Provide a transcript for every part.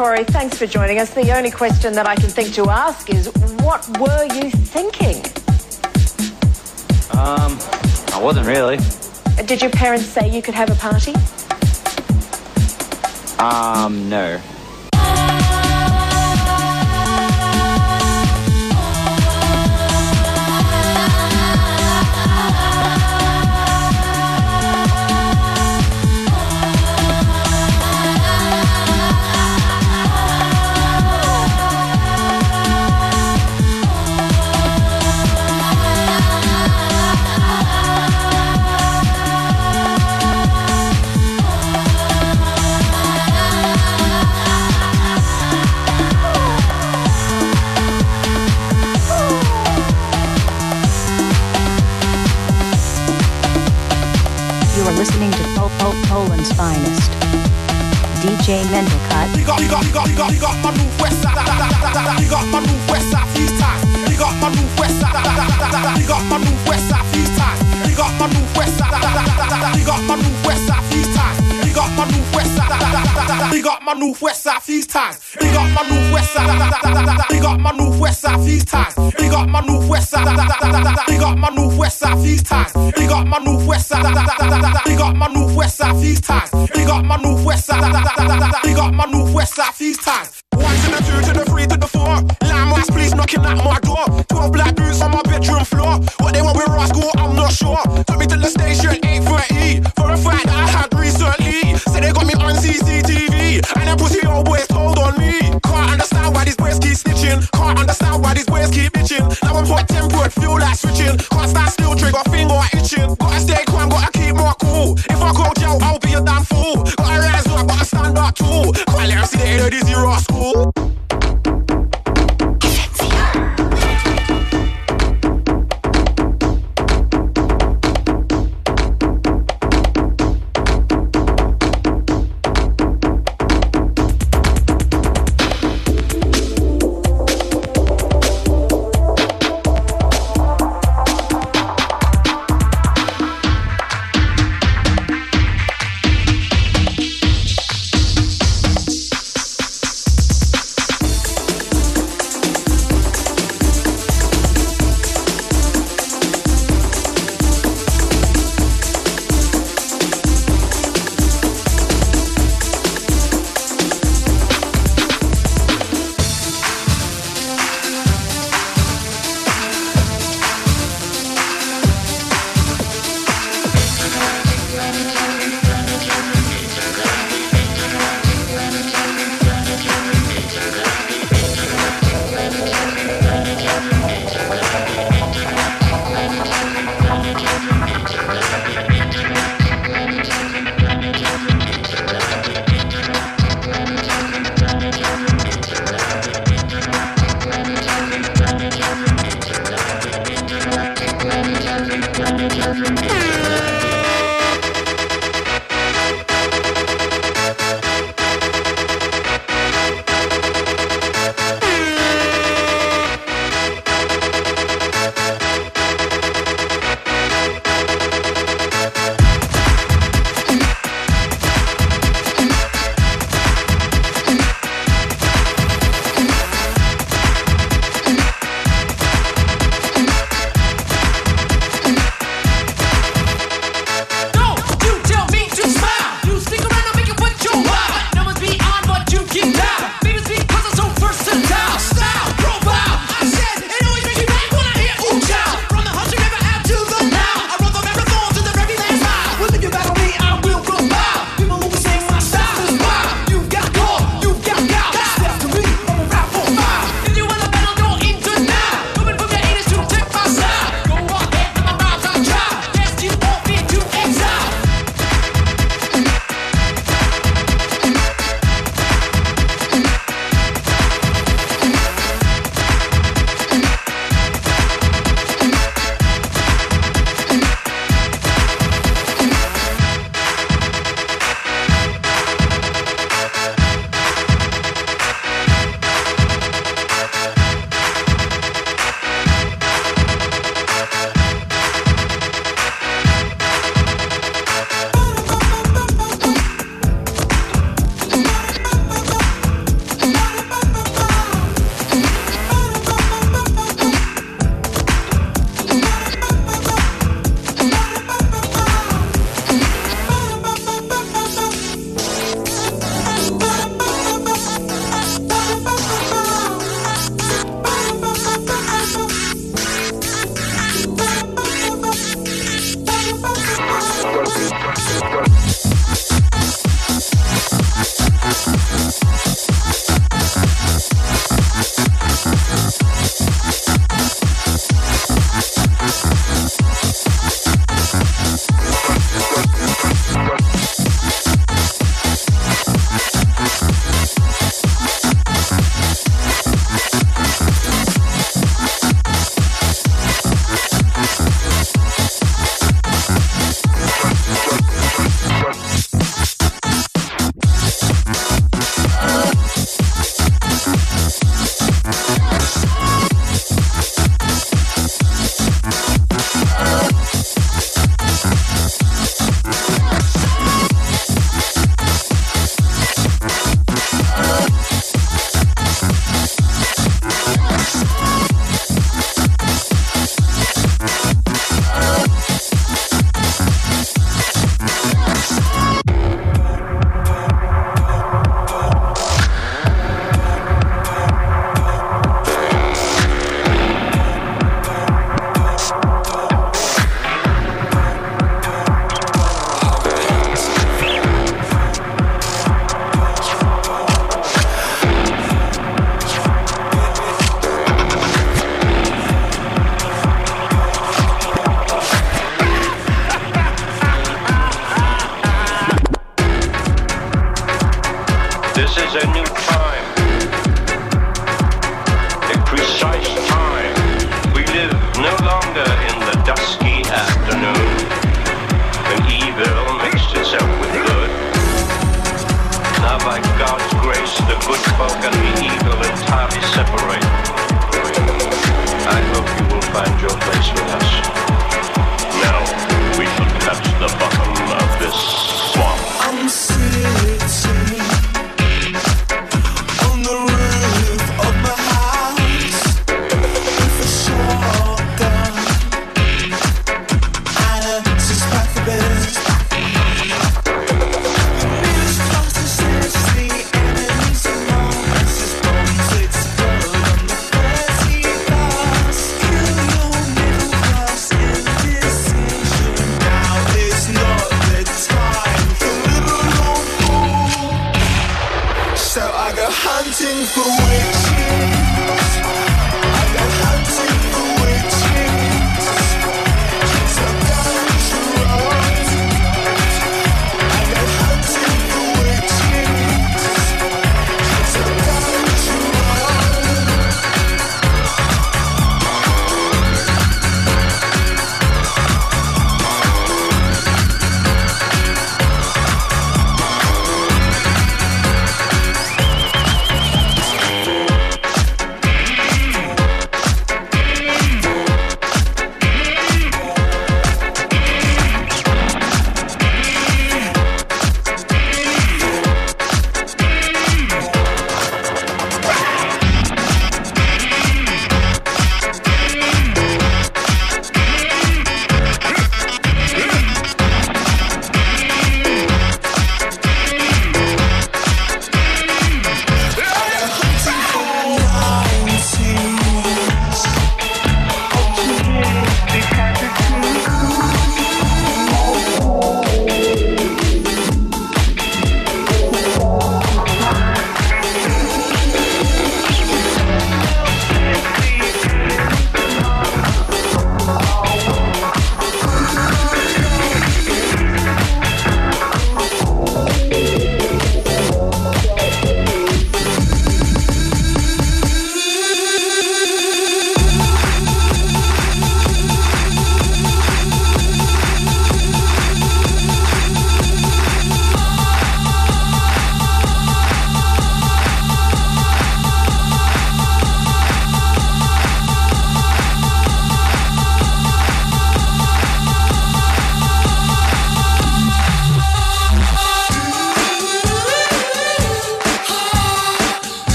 Corey. Thanks for joining us. The only question that I can think to ask is, what were you thinking? Um, I wasn't really. Did your parents say you could have a party? Um, no. Listening to Pol Pol Poland's finest. DJ Mental Cut. You got, you got, you got, you got, you got my new west side. You got my new west side these times. You got my new west side. You got my new west side these times. Got my new west side. Got my new west side these times. You got my new west side. You got my new west side these times. You got my new west side. You got my new west side these times. You got my new west side. You got my new west side these times. You got my new west side. You got my new west side these times. You got my new west side. You got my new west side these times. One to the two to the three to the four. Ass police knocking at my door. Twelve black boots on my bedroom floor. What they want with Roscoe, I'm not sure. Took me to the station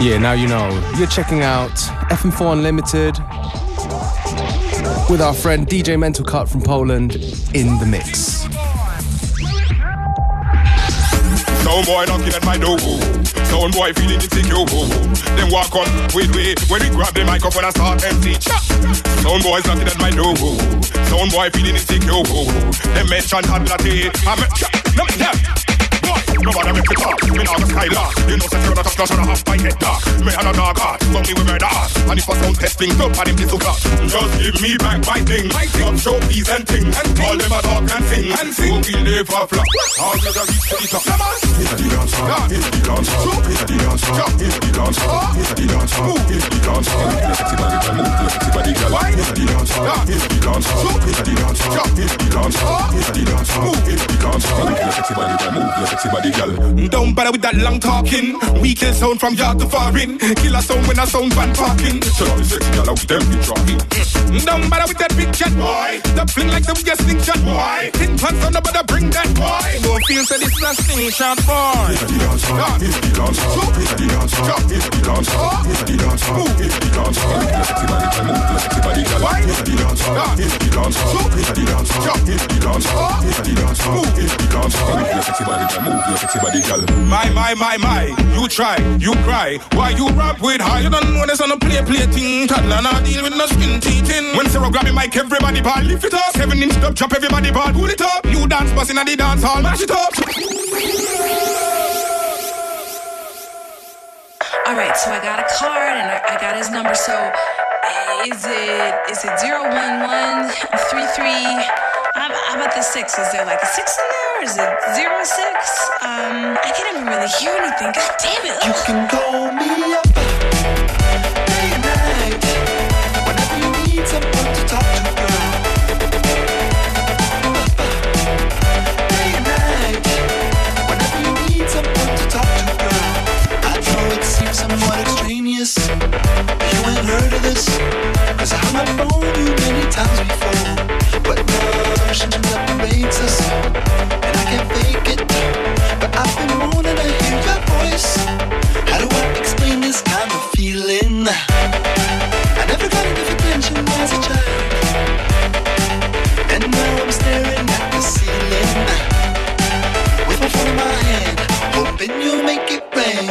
Yeah, now you know. You're checking out FM4 Unlimited with our friend DJ Mental Cut from Poland in the mix. Boy knocking at my door. Boy feeling insecure. Walk on, wait, wait. When we grab the microphone start knocking at my door. Boy feeling insecure. Mention latte. I'm a! No, yeah. Boy, no bother make me talk. Me nah go skylark. You know, you're not a flush and a half my head dark. Me and a dog heart, but me we murder heart. And if I sound testing, up and him this hook Just give me back my thing. My thing. Some trophies and thing. And all them a talk and sing. And sing. So we never flop. All the reach to the top. Come on. A the dance hall, it's a the dance hall, it's a the dance hall, it's a the dance hall, it's a the dance hall, it's a the dance hall. Move your sexy body, girl, move your sexy body, girl. A the dance hall, hall. It's the dance hall. It's the dance hall. It's the dance hall. It's the dance hall. It's the dance. Move your sexy body, girl. Move your sexy body, girl. Don't bother with that long talking. We kill sound from yard to foreign. Kill a sound when a sound van parking. So now the sexy girl out them get dropping. Don't bother with that big chat, boy. That fling like them get slingshot, boy. Tin pants on the bother bring that, boy. Don't feel so this is a slingshot, boy. It's the dance hall. It's the dance hall. It's the dance hall. It's the dance hall. It's the dance hall. It's the dance hall. Move your sexy body, girl. Move your sexy body, girl. It's the dance hall. It's the dance hall. It's the dance hall. It's the dance hall. It's the dance hall. It's the dance hall. Move your sexy body, girl. Move your sexy body, girl. My, my, my, my. You try, you cry. Why you rap with high? You don't know this on a play, play thing. Toddler not deal with no skin teething. When Sarah grab me mic, everybody ball. Lift it up. Seven inch dub, chop everybody ball. Pull it up. You dance busting at the dance hall. Mash it up. All right, so I got a card and I, I got his number. So is it is it zero one one three three? How, how about the six? Is there like a six in there? Or is it zero six? Um, I can't even really hear anything. God damn it! You can call me up day and night whenever you need someone to talk to, girl. Day and night whenever you need someone to talk to. I know it seems somewhat extraneous. You ain't heard of this, 'cause I might phone you many times before, but love separates us, and I can't fake it. But I've been wanting to hear your voice. How do I explain this kind of feeling? I never got enough attention as a child. And now I'm staring at the ceiling. With phone in my hand, hoping you'll make it rain.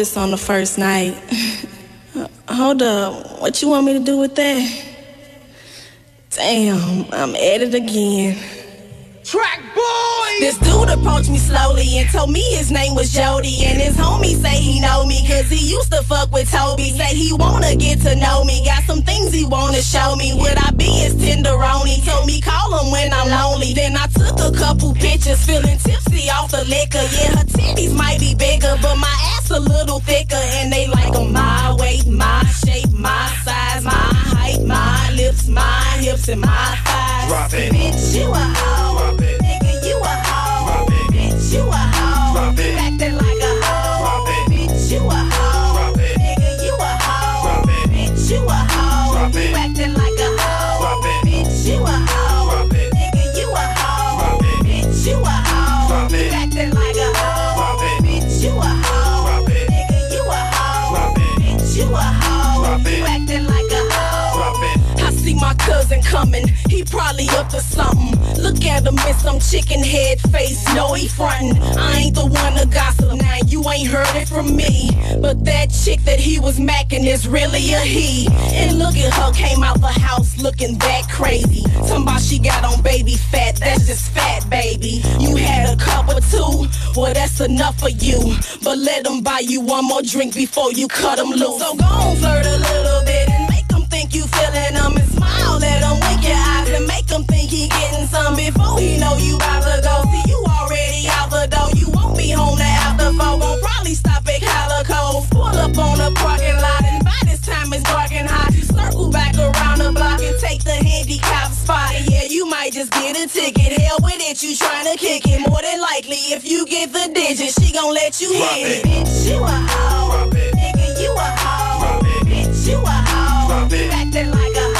This on the first night. Hold up, what you want me to do with that? Damn, I'm at it again. Track boy! This dude approached me slowly and told me his name was Jody. And his homie say he know me cause he used to fuck with Toby. Say he wanna get to know me. Got some things he wanna show me. Would I be his tenderoni? Told me call him when I'm lonely. Then I took a couple pictures feeling tipsy off the liquor. Yeah, her titties might be bigger, but my ass a little thicker. And they like 'em my weight, my shape, my size, my height, my lips, my hips, and my thighs. Drop it. Bitch, you a hoe. Drop it. Nigga, you a hoe. Drop it. Bitch, you a hoe. Drop it. Acting like a hoe. Drop it. Bitch, you a hoe. Drop it. Nigga, you a hoe. Drop it. Bitch, you a hoe. Drop it. You acting like my cousin coming, he probably up to something. Look at him in some chicken head face, no he frontin'. I ain't the one to gossip, now you ain't heard it from me. But that chick that he was macking is really a he. And look at her, came out the house looking that crazy. Somebody she got on baby fat, that's just fat, baby. You had a cup or two, well that's enough for you. But let them buy you one more drink before you cut them loose. So go on, flirt a little bit and make them think you feeling them your eyes and make them think he getting some before he know you about to go. See, you already out the door, you won't be home to after four. Won't probably stop at Calico, pull up on the parking lot, and by this time it's dark and hot. You circle back around the block and take the handicap spot. Yeah, you might just get a ticket. Hell with it, you tryna kick it. More than likely, if you get the digits, she gon' let you Drop hit it. it. Bitch, you a hoe. Drop it. Nigga, you a hoe. Drop it. Bitch, you a hoe. Drop it. Acting like a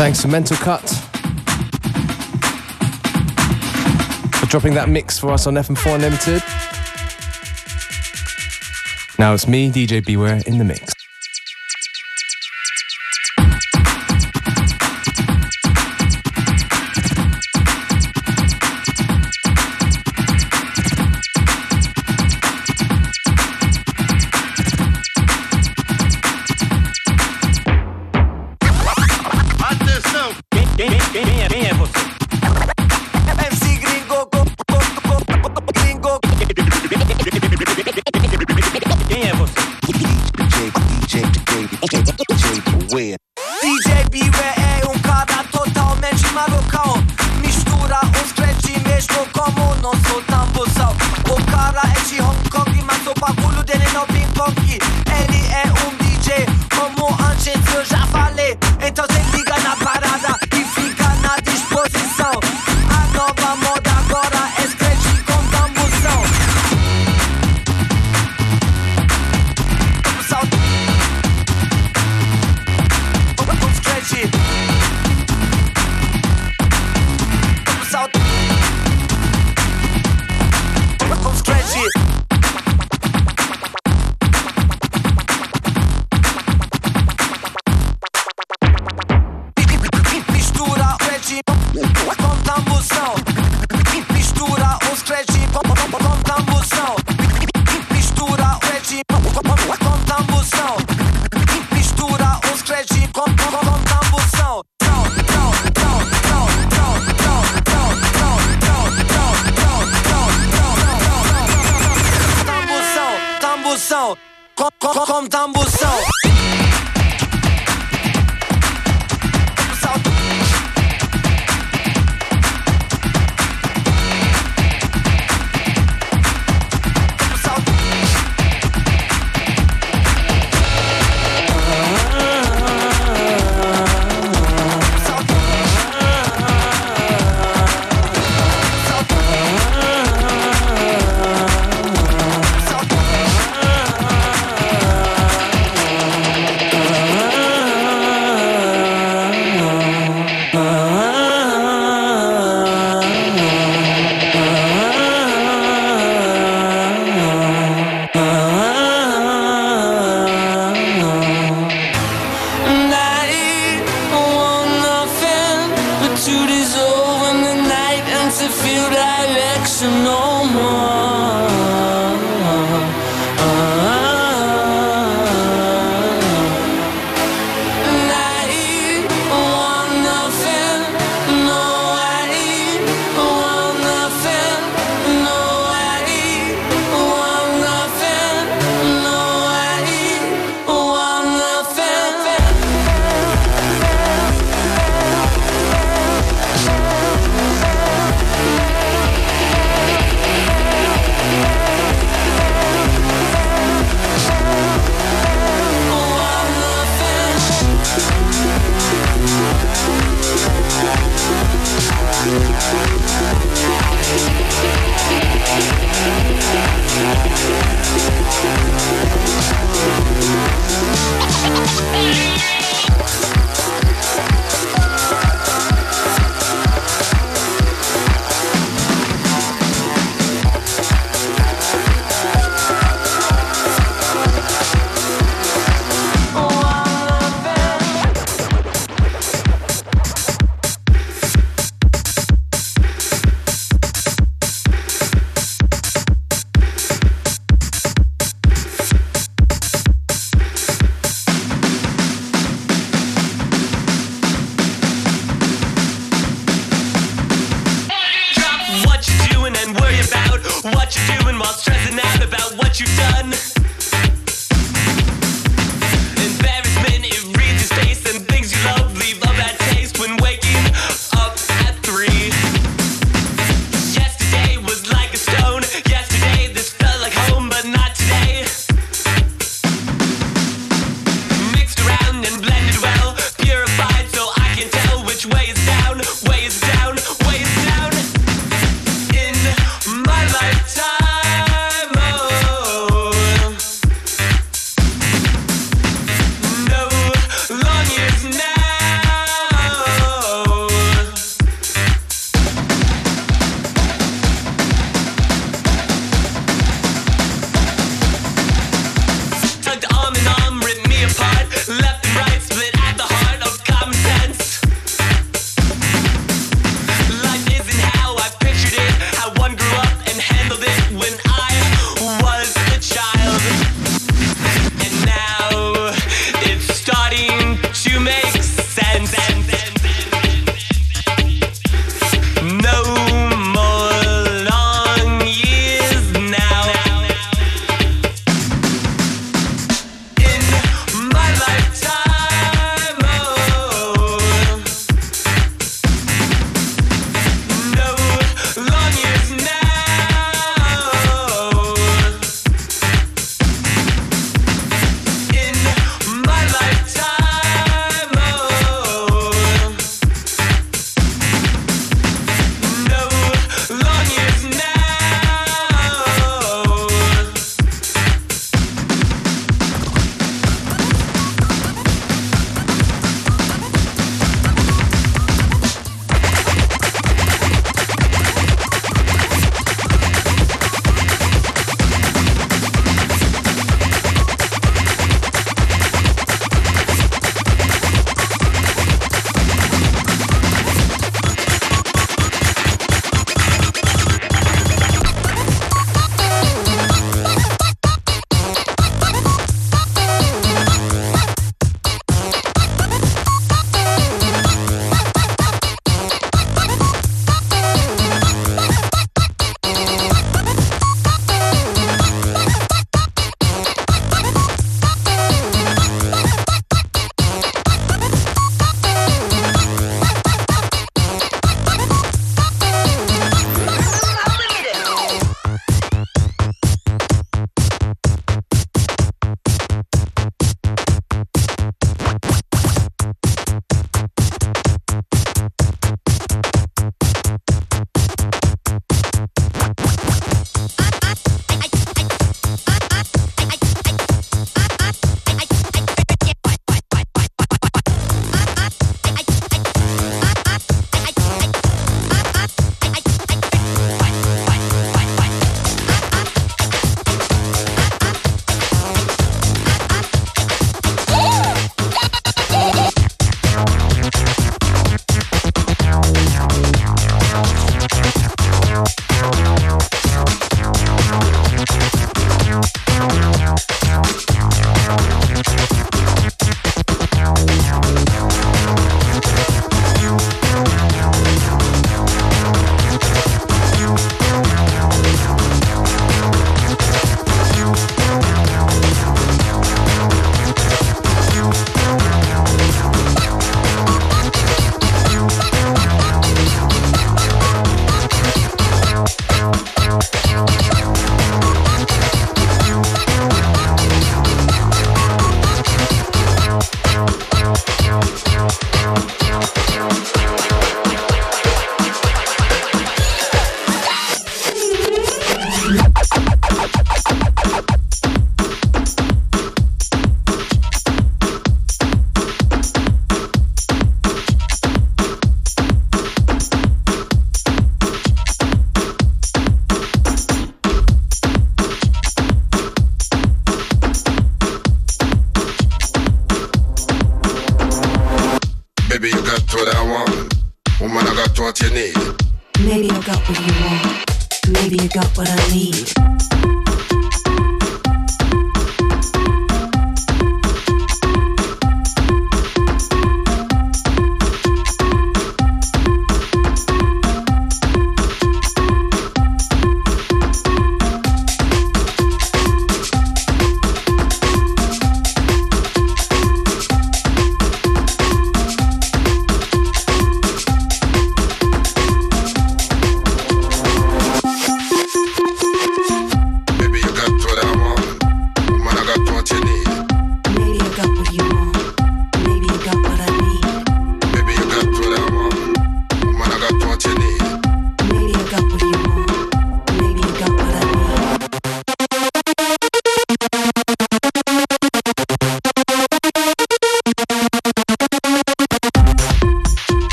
Thanks to Mental Cut for dropping that mix for us on FM4 Unlimited. Now it's me, DJ Beware, in the mix.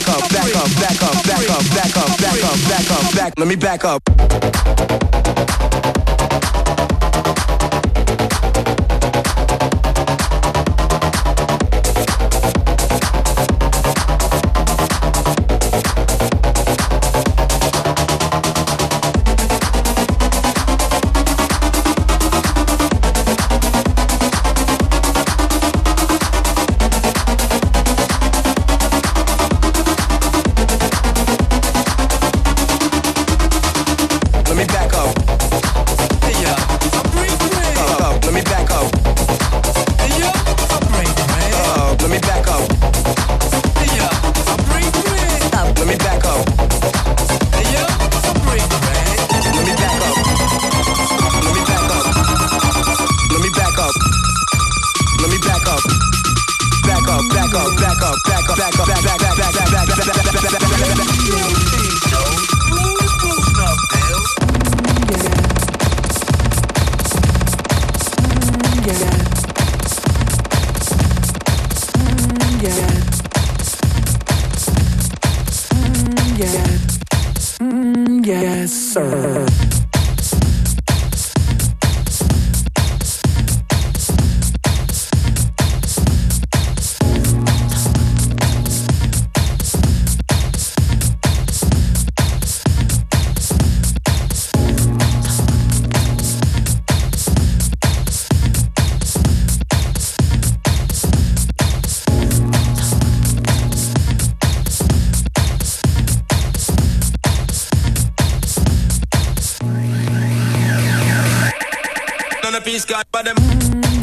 back up, back up, back up, back up, back up, back up, back up, back. Let me back up.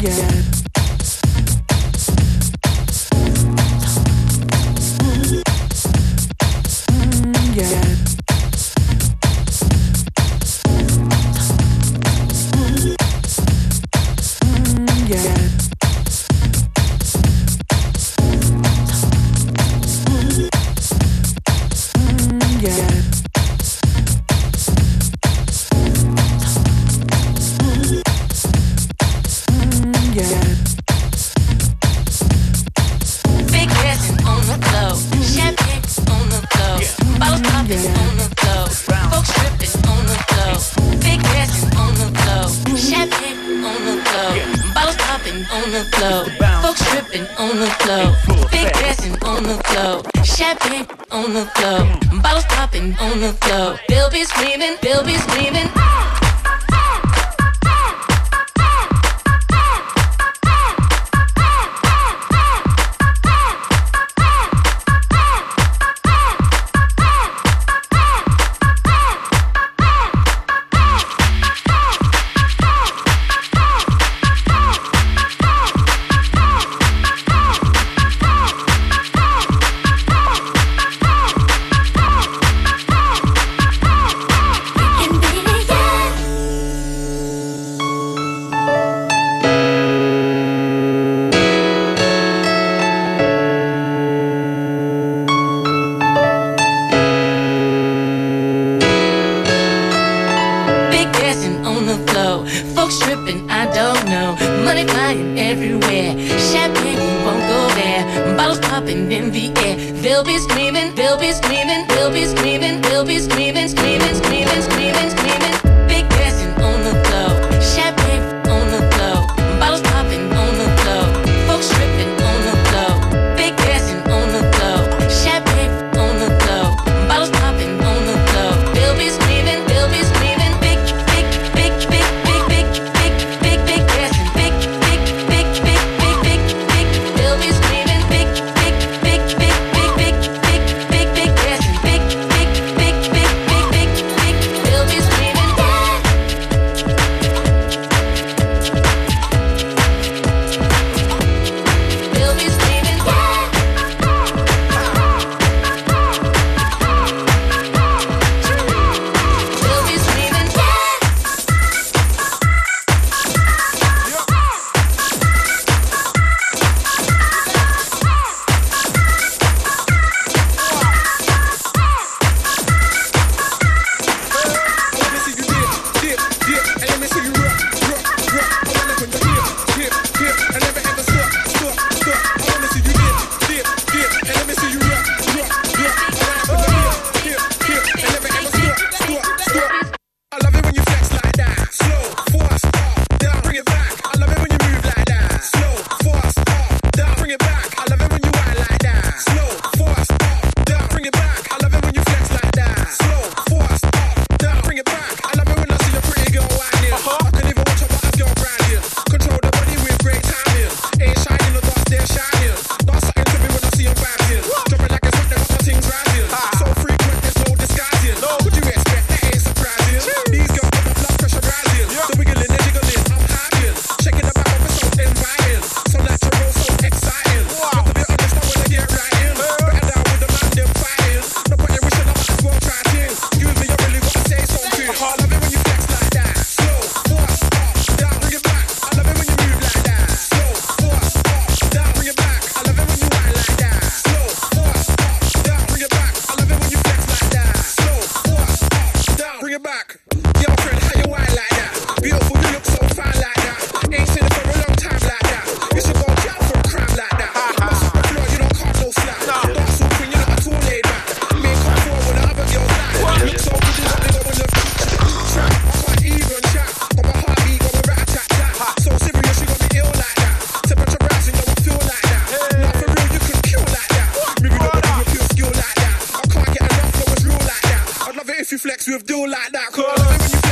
yeah. Cause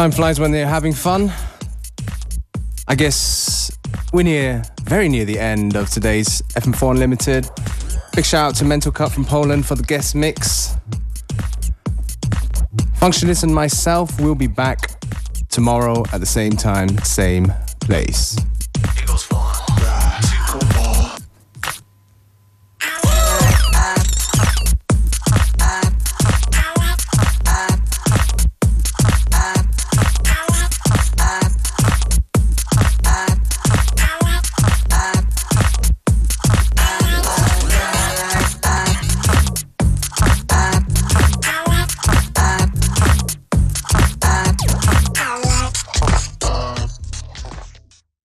Time flies when they're having fun. I guess we're near, very near the end of today's FM4 Unlimited. Big shout out to Mental Cut from Poland for the guest mix. Functionist and myself will be back tomorrow at the same time, same place.